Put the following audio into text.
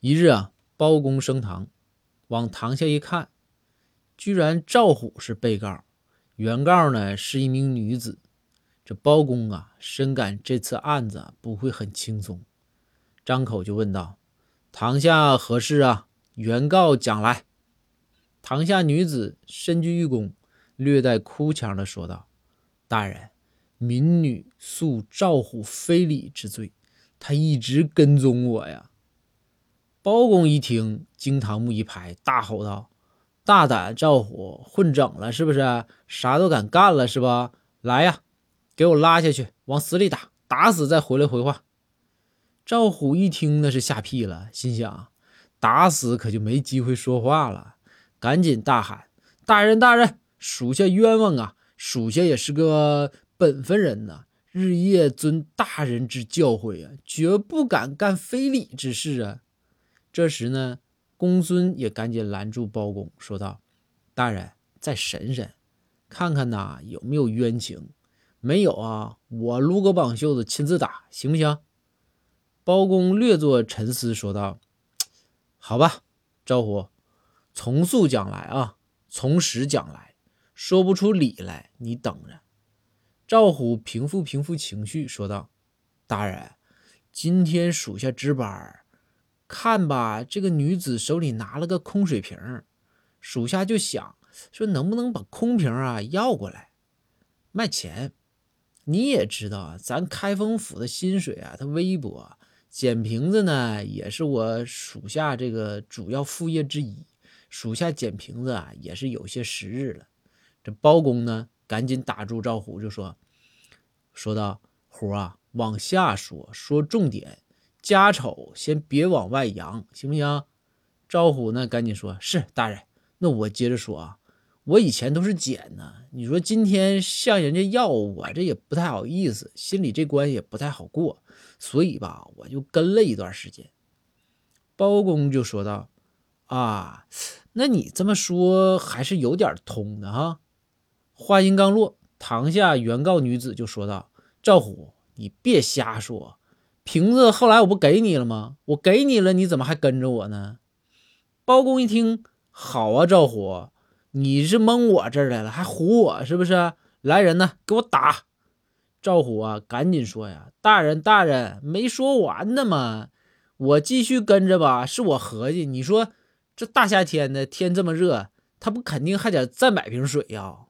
一日啊，包公升堂，往堂下一看，居然赵虎是被告，原告呢是一名女子。这包公啊，深感这次案子不会很轻松，张口就问道：“堂下何事啊？原告讲来。”堂下女子身居一躬，略带哭腔的说道：“大人，民女诉赵虎非礼之罪，他一直跟踪我呀。”包公一听，惊堂木一拍，大吼道：“大胆赵虎，混整了是不是？啥都敢干了是吧？来呀，给我拉下去，往死里打，打死再回来回话。”赵虎一听，那是吓屁了，心想：打死可就没机会说话了，赶紧大喊：“大人，大人，属下冤枉啊！属下也是个本分人呐，日夜遵大人之教诲啊，绝不敢干非礼之事啊！”这时呢，公孙也赶紧拦住包公，说道：“大人，再审审，看看呐有没有冤情。没有啊，我撸个绑袖子亲自打，行不行？”包公略作沉思，说道：“好吧，赵虎，从速讲来啊，从实讲来，说不出理来，你等着。”赵虎平复平复情绪，说道：“大人，今天属下值班。”看吧，这个女子手里拿了个空水瓶，属下就想说，能不能把空瓶啊要过来卖钱？你也知道啊，咱开封府的薪水啊，它微薄，捡瓶子呢也是我属下这个主要副业之一。属下捡瓶子啊，也是有些时日了。这包公呢，赶紧打住赵虎，就说：“说道虎啊，往下说，说重点。”家丑先别往外扬，行不行？赵虎呢？赶紧说，是大人。那我接着说啊，我以前都是捡呢。你说今天向人家要，我这也不太好意思，心里这关也不太好过，所以吧，我就跟了一段时间。包公就说道：“啊，那你这么说还是有点通的哈。”话音刚落，堂下原告女子就说道：“赵虎，你别瞎说。”瓶子后来我不给你了吗？我给你了，你怎么还跟着我呢？包公一听，好啊，赵虎，你是蒙我这儿来了，还唬我是不是？来人呐，给我打！赵虎啊，赶紧说呀，大人大人，没说完呢嘛，我继续跟着吧。是我合计，你说这大夏天的天这么热，他不肯定还得再买瓶水呀？